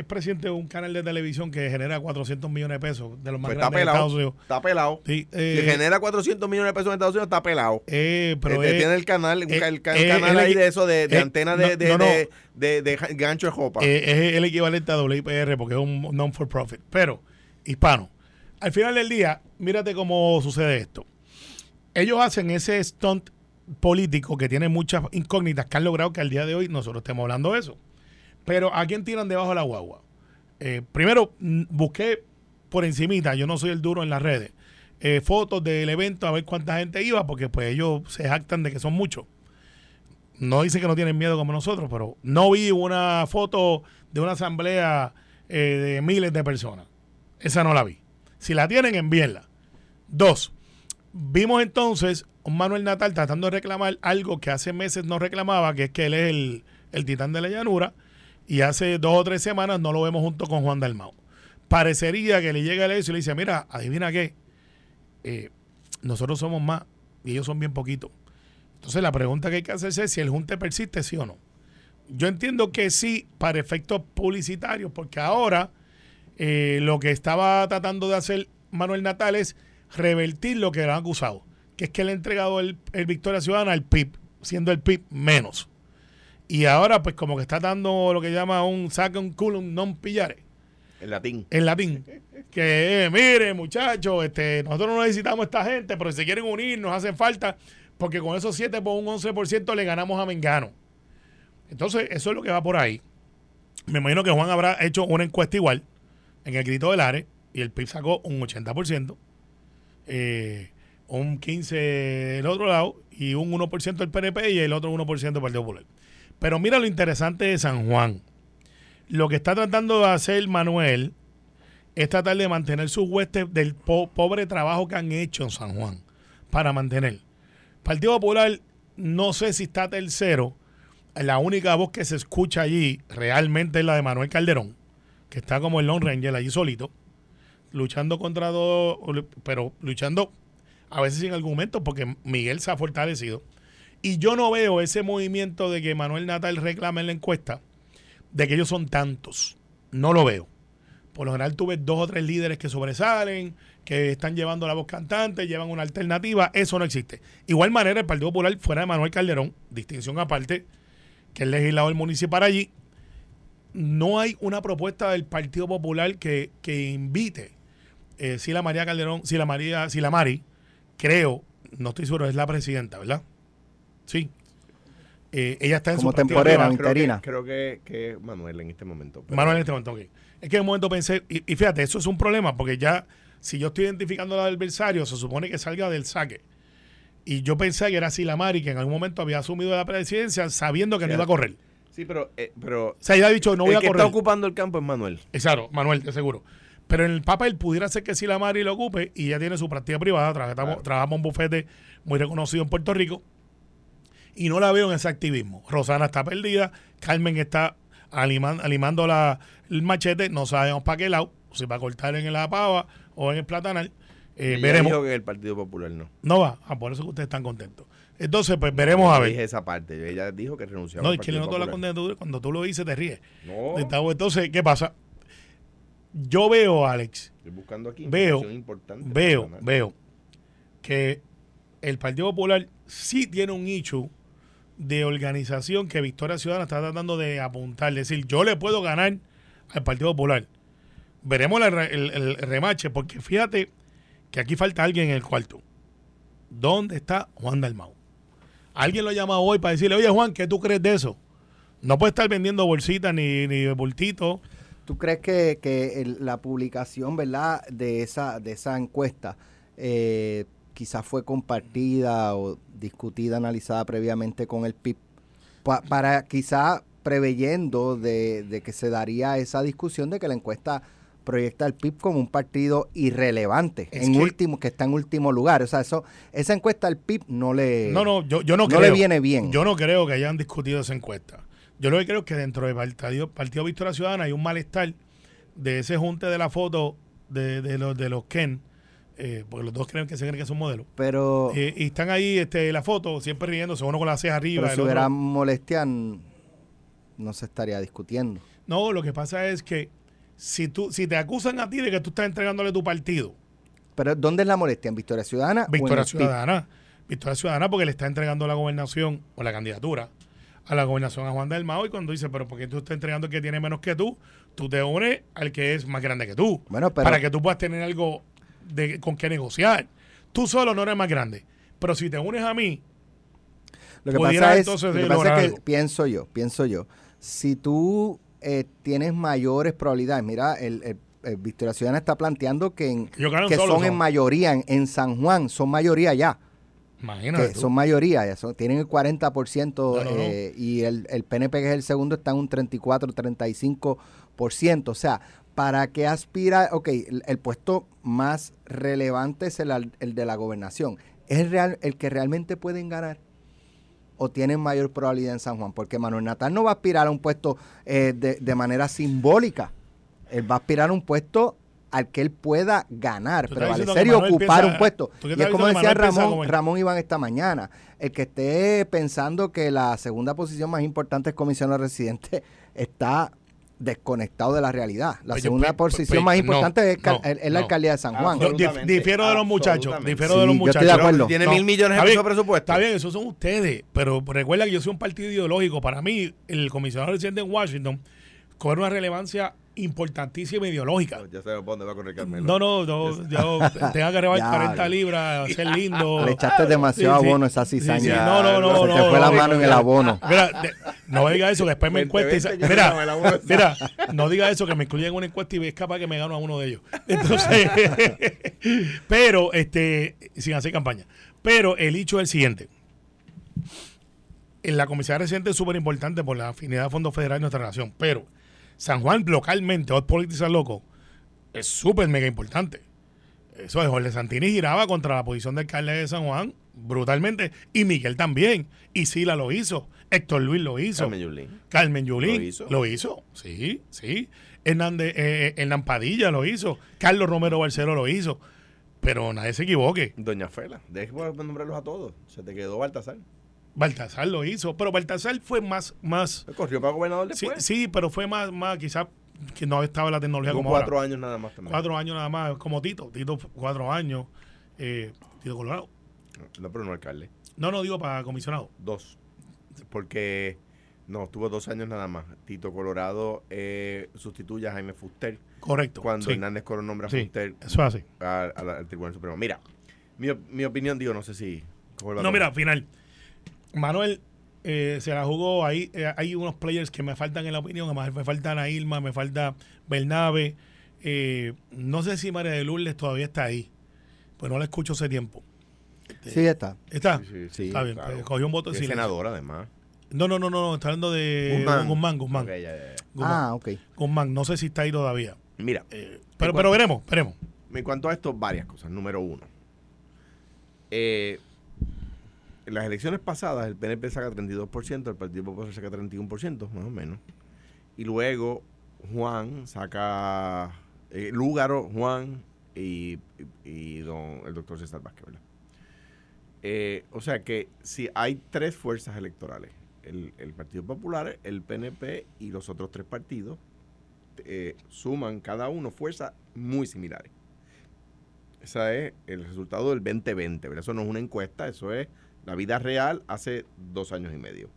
es presidente de un canal de televisión que genera 400 millones de pesos, de los más Pues está grandes de Estados. Unidos. Está pelado. Sí, Si eh, genera 400 millones de pesos en Estados Unidos, está pelado. eh, pero Este, es- tiene el canal, eh, el ca- canal ahí de eso, de, de antena no, de, de, no, no. de, de- de ja- gancho de jopa. es el equivalente a WIPR porque es un non-for-profit. Pero, hispano, al final del día, mírate cómo sucede esto. Ellos hacen ese stunt político que tiene muchas incógnitas que han logrado que al día de hoy nosotros estemos hablando de eso. Pero ¿a quién tiran debajo de la guagua? Eh, primero, busqué por encimita, yo no soy el duro en las redes, eh, fotos del evento a ver cuánta gente iba, porque pues ellos se jactan de que son muchos. No dicen que no tienen miedo como nosotros, pero no vi una foto de una asamblea eh, de miles de personas. Esa no la vi. Si la tienen, envíenla. Dos, vimos entonces un Manuel Natal tratando de reclamar algo que hace meses no reclamaba, que es que él es el, el titán de la llanura, y hace dos o tres semanas no lo vemos junto con Juan Dalmau. Parecería que le llega el eso y le dice, mira, adivina qué, Eh, nosotros somos más y ellos son bien poquitos. Entonces la pregunta que hay que hacerse es si el junte persiste, sí o no. Yo entiendo que sí para efectos publicitarios, porque ahora eh, lo que estaba tratando de hacer Manuel Natal es revertir lo que le han acusado, que es que le ha entregado el, el Victoria Ciudadana al PIB, siendo el PIB menos. Y ahora pues como que está dando lo que llama un un culum non pillare En latín. en latín. Que, eh, mire, muchachos, este, nosotros no necesitamos a esta gente, pero si se quieren unir, nos hacen falta, porque con esos 7 por un 11% le ganamos a Mengano. Entonces, eso es lo que va por ahí. Me imagino que Juan habrá hecho una encuesta igual en el grito del ARE y el PIB sacó un 80%, eh, un 15% del otro lado y un 1% del PNP y el otro 1% del Partido Popular. Pero mira lo interesante de San Juan. Lo que está tratando de hacer Manuel es tratar de mantener sus huestes del po- pobre trabajo que han hecho en San Juan para mantener. Partido Popular no sé si está tercero. La única voz que se escucha allí realmente es la de Manuel Calderón, que está como el Lone Ranger allí solito, luchando contra dos, pero luchando a veces sin argumentos, porque Miguel se ha fortalecido. Y yo no veo ese movimiento de que Manuel Natal reclame en la encuesta, de que ellos son tantos. No lo veo. Por lo general tú ves dos o tres líderes que sobresalen, que están llevando la voz cantante, llevan una alternativa. Eso no existe. Igual manera, el Partido Popular, fuera de Manuel Calderón, distinción aparte, que es legislador municipal allí, no hay una propuesta del Partido Popular que, que invite eh, si la María Calderón, si la María, si la Mari, creo, no estoy seguro, es la presidenta, ¿verdad? Sí. Eh, ella está en Como su temporera, interina. Creo que, creo que, que Manuel en este momento. pero- Manuel en este momento, ok. Es que en un momento pensé, y, y fíjate, eso es un problema, porque ya, si yo estoy identificando al adversario, se supone que salga del saque. Y yo pensé que era Silamari, que en algún momento había asumido la presidencia sabiendo que no iba a correr. Sí, pero, eh, pero O sea, ella ha dicho, no voy el a que correr. está ocupando el campo es Manuel. Exacto, Manuel, de seguro. Pero en el papel pudiera ser que Silamari lo ocupe y ya tiene su práctica privada, trabajamos, Claro. trabajamos en un bufete muy reconocido en Puerto Rico y no la veo en ese activismo. Rosana está perdida, Carmen está aliman- alimando la, el machete, no sabemos para qué lado, si va a cortar en la pava o en el platanal. Eh, Ella veremos. dijo que el Partido Popular no. No va, ah, por eso que ustedes están contentos. Entonces, pues veremos a ver. Dije esa parte. Ella dijo que renunciaba No, al es que le Partido noto la condenatura cuando tú lo dices te ríes. No, Entonces, ¿qué pasa? Yo veo, Alex, estoy buscando aquí Veo, importante. veo que el Partido Popular sí tiene un nicho de organización que Victoria Ciudadana está tratando de apuntar. Decir, yo le puedo ganar al Partido Popular. Veremos el, remache, porque fíjate que aquí falta alguien en el cuarto. ¿Dónde está Juan Dalmau? Alguien lo llama hoy para decirle, oye Juan, ¿qué tú crees de eso? No puede estar vendiendo bolsitas ni, ni bultitos. ¿Tú crees que, que la publicación, verdad, de esa, de esa encuesta eh, quizás fue compartida o discutida, analizada previamente con el PIB pa- para quizás preveyendo de, de que se daría esa discusión de que la encuesta proyecta al PIB como un partido irrelevante, Es en que- último, que está en último lugar. O sea, eso, esa encuesta al PIB no le, No, no, yo, yo no, no creo. le viene bien. Yo no creo que hayan discutido esa encuesta. Yo lo que creo es que dentro del Partido, Partido Victoria Ciudadana hay un malestar de ese junte de la foto de, de los, de los Ken, eh, porque los dos creen que se creen que son modelos. pero, Eh, y están ahí este, la foto, siempre riéndose, uno con la ceja arriba. pero si otro- hubiera molestia, no se estaría discutiendo. No, lo que pasa es que si, tú, si te acusan a ti de que tú estás entregándole tu partido, Pero ¿dónde es la molestia? ¿En Victoria Ciudadana? o en Victoria el PIB? Ciudadana. Victoria Ciudadana porque le está entregando la gobernación o la candidatura a la gobernación a Juan del Mao y cuando dice, pero ¿por qué tú estás entregando el que tiene menos que tú? Tú te unes al que es más grande que tú. Bueno, pero- para que tú puedas tener algo de, con qué negociar. Tú solo no eres más grande. Pero si te unes a mí, Lo que pasa es, entonces lo que, lograr pasa es que algo. pienso yo, pienso yo, si tú eh, tienes mayores probabilidades, mira, el, el- el Victoria Ciudadana está planteando que, en- que son en mayoría en, en San Juan, son mayoría ya, imagínate. que son mayoría, ya son- tienen el 40% No, no, no. eh, y el, el PNP que es el segundo está en un 34, 35%, o sea, ¿para qué aspira? Ok, el, el puesto más relevante es el, de la gobernación, ¿es el, real, el que realmente pueden ganar? o tienen mayor probabilidad en San Juan? Porque Manuel Natal no va a aspirar a un puesto eh, de, de manera simbólica. Él va a aspirar a un puesto al que él pueda ganar, prevalecer y ocupar piensa- un puesto. Y es como decía Ramón, como. Ramón Iván esta mañana, el que esté pensando que la segunda posición más importante es comisionado residente está desconectado de la realidad. La Pues segunda posición pues- más no, importante es, cal- no, es la no. alcaldía de San Juan. Difiero de los muchachos. Difiero de los Sí, yo estoy muchachos. de acuerdo. Tiene No, mil millones de pesos presupuesto. Está bien, esos son ustedes. Pero recuerda que yo soy un partido ideológico. Para mí, el comisionado residente en Washington cobre una relevancia importantísima ideológica. Ya sabemos dónde va a correr Carmelo. No, no, no, yo tenga que rebajar Ya, 40 ya. libras, ser lindo. Le echaste demasiado Sí, sí. abono a esa Sí, cizaña. sí, No, no, no, Se no. te fue la no, mano en el no. abono. Mira, de- no diga eso, que después me encuesta y no la a Mira, mira, no diga eso, que me incluyen en una encuesta y es capaz que me gano a uno de ellos. Entonces, pero, este, sin hacer campaña. Pero el hecho es el siguiente. En la comisaría reciente es súper importante por la afinidad de fondos federales en nuestra relación. Pero San Juan localmente, Hot Politics are Loco, es súper mega importante. Eso es, Jorge Santini giraba contra la posición del alcalde de San Juan brutalmente. Y Miguel también. Y Sila lo hizo. Héctor Luis lo hizo. Carmen Yulín. Carmen Yulín Lo hizo. lo hizo. Sí, sí. Hernández, eh, Hernán Padilla lo hizo. Carlos Romero Barceló lo hizo. Pero nadie se equivoque. Doña Fela. Por nombrarlos a todos. Se te quedó Baltasar. Baltasar lo hizo. Pero Baltasar fue más, más. Corrió para gobernador Sí, después. sí, pero fue más, más quizás que no estaba la tecnología Tuvo como cuatro ahora. años nada más también. Cuatro años nada más, como Tito. Tito, cuatro años. Eh, Tito Colorado. No, pero no alcalde. No, no digo para comisionado. Dos. Porque no, estuvo dos años nada más. Tito Colorado eh, sustituye a Jaime Fuster Correcto. cuando sí. Hernández Coro nombra a Sí, Fuster eso es así. al, al- al Tribunal Supremo. Mira, mi, mi opinión, digo, no sé si. ¿cómo la No, mira, final. Manuel eh, se la jugó. Ahí eh, hay unos players que me faltan en la opinión. Además, me faltan a Irma, me falta Bernabe. eh, no sé si María de Lourdes todavía está ahí. Pues no la escucho hace tiempo. Sí, está. ¿Está? Sí, sí, Sí, está bien. claro. pues, cogió un voto de Es silencio. senador, además. No, no, no, no, no, está hablando de Guzmán. Guzmán, Ok, ya, ya, ya. Guzmán. Ah, ok. Guzmán. No sé si está ahí todavía. Mira, Eh, pero, pero veremos, veremos. en cuanto a esto, varias cosas. Número uno. Eh, en las elecciones pasadas, el PNP saca 32%, el Partido Popular saca 31%, más o menos. Y luego Juan saca. Eh, Lúgaro, Juan y, don, el doctor César Vázquez, ¿verdad? Eh, o sea que si hay tres fuerzas electorales, el, el Partido Popular, el PNP y los otros tres partidos, eh, suman cada uno fuerzas muy similares. Ese es el resultado del 2020. ¿verdad? Eso no es una encuesta, eso es la vida real hace dos años y medio.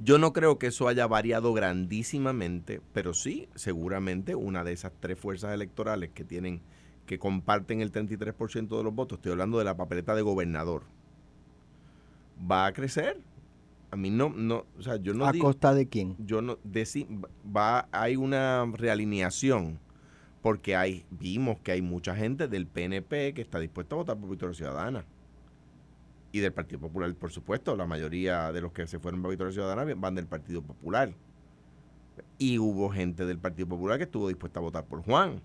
Yo no creo que eso haya variado grandísimamente, pero sí, seguramente una de esas tres fuerzas electorales que tienen, que comparten el 33% de los votos, estoy hablando de la papeleta de gobernador, va a crecer. A mí no, no, o sea, yo no ¿A digo- costa de quién? yo no deci- va hay una realineación porque hay vimos que hay mucha gente del PNP que está dispuesta a votar por Victoria Ciudadana y del Partido Popular por supuesto la mayoría de los que se fueron para Victoria Ciudadana van del Partido Popular y hubo gente del Partido Popular que estuvo dispuesta a votar por Juan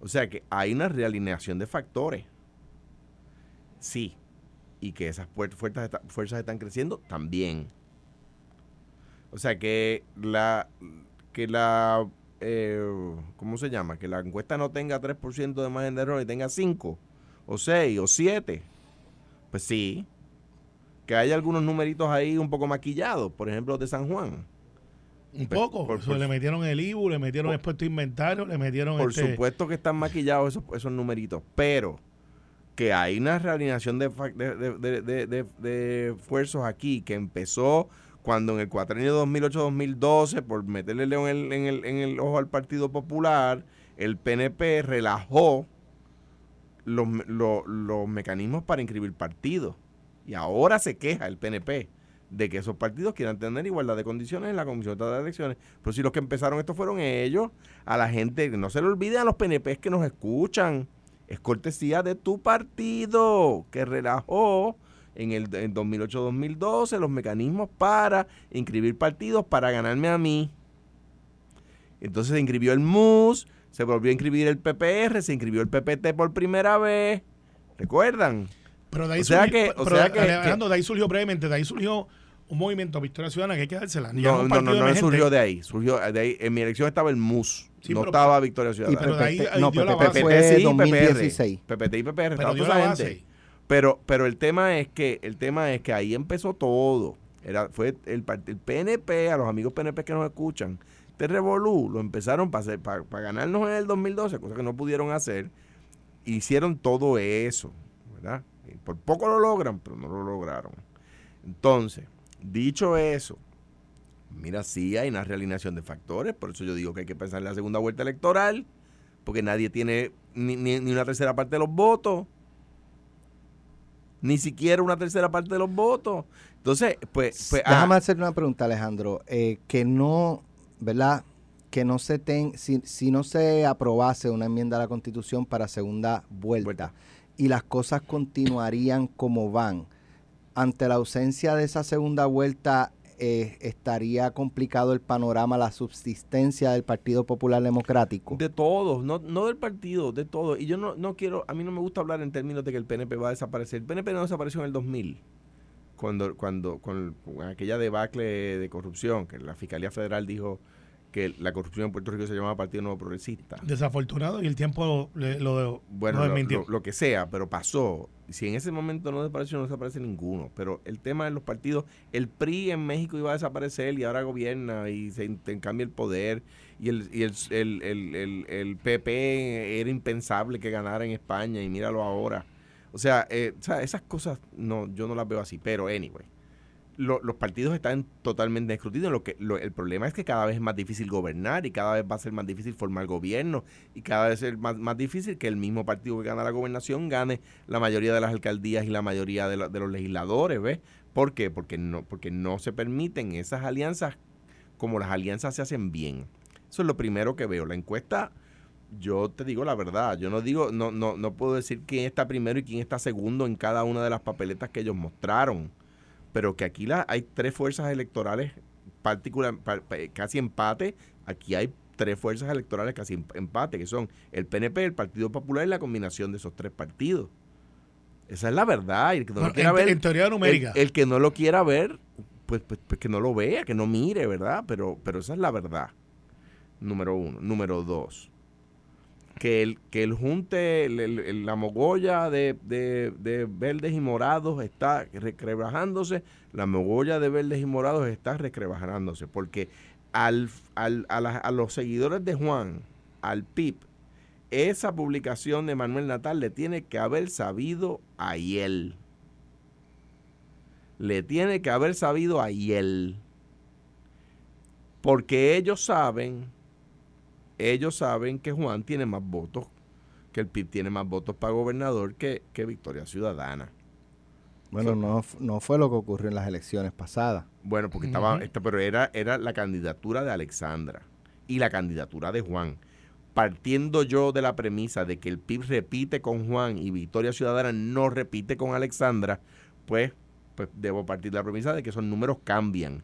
o sea que hay una realineación de factores sí y que esas fuerzas, fuerzas están creciendo también. O sea que la que la eh, ¿cómo se llama? Que la encuesta no tenga 3% de margen de error y tenga 5 o 6 o 7. Pues sí. Que haya algunos numeritos ahí un poco maquillados, por ejemplo, de San Juan. Un Pues, poco. por- le metieron el IBU, le metieron por- expuesto inventario, le metieron Por este, supuesto que están maquillados esos, esos numeritos, pero que hay una realineación de, de, de, de, esfuerzos aquí que empezó cuando en el cuatrenio 2008-2012, por meterle león en el, en, el, en el ojo al Partido Popular, el PNP relajó los, los mecanismos para inscribir partidos. Y ahora se queja el PNP de que esos partidos quieran tener igualdad de condiciones en la Comisión de Elecciones. Pero si los que empezaron esto fueron ellos, a la gente, no se le olviden a los PNPs que nos escuchan. Es cortesía de tu partido que relajó en el en 2008-2012 los mecanismos para inscribir partidos para ganarme a mí. Entonces se inscribió el MUS, se volvió a inscribir el PPR, se inscribió el PPT por primera vez. ¿Recuerdan? Pero de ahí O sea surgió, que- o pero sea de- que- Alejandro, de ahí surgió brevemente, de ahí surgió un movimiento Victoria Ciudadana que hay que dársela. Y No, no, no, no emergente. surgió de ahí. Surgió de ahí. En mi elección estaba el MUS. Sí, no pero- estaba Victoria Y Ciudadana. pero de ahí- no, dio la PPP base. fue sí, 2016. PPT y PPR. Pero estaba dio toda la esa base. gente. Pero, pero el tema es que, el tema es que ahí empezó todo. Era, fue el, el PNP, a los amigos PNP que nos escuchan, este revolú lo empezaron para para ganarnos en el 2012, cosa que no pudieron hacer. Hicieron todo eso, ¿verdad? Y por poco lo logran, pero no lo lograron. Entonces, dicho eso, mira, sí hay una realineación de factores, por eso yo digo que hay que pensar en la segunda vuelta electoral, porque nadie tiene ni, ni- ni una tercera parte de los votos. Ni siquiera una tercera parte de los votos. Entonces, pues... pues ah, Déjame hacer una pregunta, Alejandro. Eh, que no, ¿verdad? Que no se ten, si, si no se aprobase una enmienda a la Constitución para segunda vuelta, Vuelta. y las cosas continuarían como van, ante la ausencia de esa segunda vuelta, eh, estaría complicado el panorama, la subsistencia del Partido Popular Democrático. De todos, no, no del partido, de todos. Y yo no, no quiero, a mí no me gusta hablar en términos de que el PNP va a desaparecer. El PNP no desapareció en el 2000, cuando, cuando con, con aquella debacle de corrupción, que la Fiscalía Federal dijo que la corrupción en Puerto Rico se llamaba Partido Nuevo Progresista. Desafortunado y el tiempo lo, lo, bueno, lo que sea, pero pasó. Si en ese momento no desapareció, no desaparece ninguno. Pero el tema de los partidos, el PRI en México iba a desaparecer y ahora gobierna y se cambia el poder. Y el, y el, el, el, el- el PP era impensable que ganara en España y míralo ahora. O sea, eh, o sea, esas cosas no, yo no las veo así. Pero, anyway, lo- los partidos están totalmente escrutinados. Lo que, lo- el problema es que cada vez es más difícil gobernar y cada vez va a ser más difícil formar gobierno y cada vez es más, más difícil que el mismo partido que gana la gobernación gane la mayoría de las alcaldías y la mayoría de, de los legisladores, ¿ves? ¿Por qué? Porque no, porque no se permiten esas alianzas como las alianzas se hacen bien. Eso es lo primero que veo. La encuesta, yo te digo la verdad, yo no digo, no, no, no puedo decir quién está primero y quién está segundo en cada una de las papeletas que ellos mostraron. Pero que aquí la, hay tres fuerzas electorales particular, pa- pa- casi empate. Aquí hay tres fuerzas electorales casi em- empate, que son el PNP, el Partido Popular y la combinación de esos tres partidos. Esa es la verdad. Y el que no lo quiera en, ver, en teoría numérica. el, el que no lo quiera ver, pues, pues, pues que no lo vea, que no mire, ¿verdad? Pero, pero esa es la verdad. Número uno. Número dos. Que el, que el junte, la mogolla de, de- de verdes y morados está recrebajándose, la mogolla de verdes y morados está recrebajándose, porque al, al- a los seguidores de Juan, al PIB, esa publicación de Manuel Natal le tiene que haber sabido a él. Le tiene que haber sabido a él. Porque ellos saben, ellos saben que Juan tiene más votos, que el PIB tiene más votos para gobernador que, que Victoria Ciudadana. Bueno, no, no fue lo que ocurrió en las elecciones pasadas. Bueno, porque estaba, esta- pero era, era la candidatura de Alexandra y la candidatura de Juan. Partiendo yo de la premisa de que el PIB repite con Juan y Victoria Ciudadana no repite con Alexandra, pues, pues debo partir de la premisa de que esos números cambian.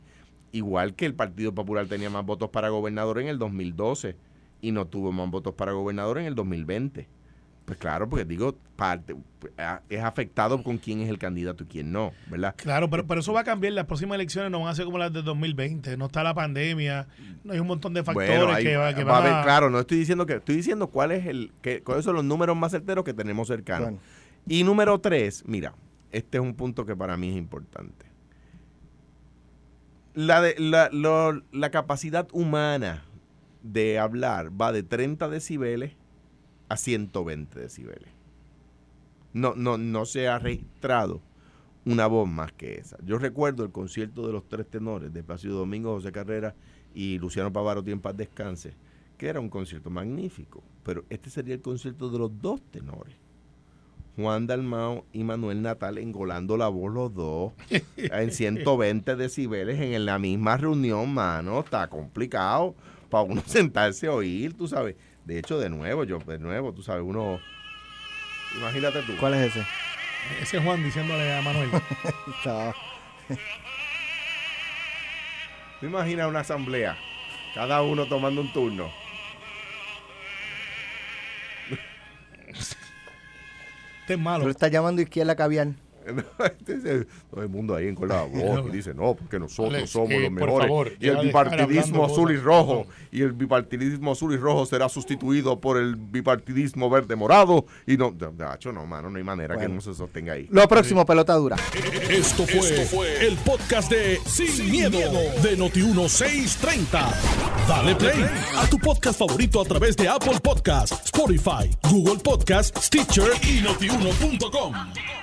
Igual que el Partido Popular tenía más votos para gobernador en el 2012 y no tuvo más votos para gobernador en el 2020. Pues claro, porque digo, parte, es afectado con quién es el candidato y quién no, ¿verdad? Claro, pero, pero eso va a cambiar. Las próximas elecciones no van a ser como las de 2020. No está la pandemia, no hay un montón de factores Bueno, que, va, que va a van haber, a- claro, no estoy diciendo que, estoy diciendo cuál es el, que, cuáles son los números más certeros que tenemos cercanos. Bueno, Y número tres, mira, este es un punto que para mí es importante. La, de, la, lo- la capacidad humana de hablar va de 30 decibeles a 120 decibeles. No, no, no se ha registrado una voz más que esa. Yo recuerdo el concierto de los tres tenores de Plácido Domingo, José Carrera y Luciano Pavarotti en paz descanse, que era un concierto magnífico, pero este sería el concierto de los dos tenores. Juan Dalmao y Manuel Natal engolando la voz los dos en 120 decibeles en la misma reunión, mano, está complicado para uno sentarse a oír, tú sabes. De hecho, de nuevo, yo, de nuevo, tú sabes, uno, imagínate tú. ¿Cuál es ese? Ese es Juan diciéndole a Manuel. ¿Tú imaginas una asamblea? Cada uno tomando un turno. Este es malo. Le estás llamando izquierda caviar. Entonces, Todo el mundo ahí con la voz y dice, no, porque nosotros Alex, somos eh, los mejores. favor, y el bipartidismo azul y rojo. Y el bipartidismo azul y rojo será sustituido por el bipartidismo verde morado. Y no, hecho, no, mano, no hay manera que no se sostenga ahí. Lo próximo, pelota dura. Esto fue, el podcast de Sin, miedo, de Noti1630. Dale play a tu podcast favorito a través de Apple Podcasts, Spotify, Google Podcasts, Stitcher y notiuno.com.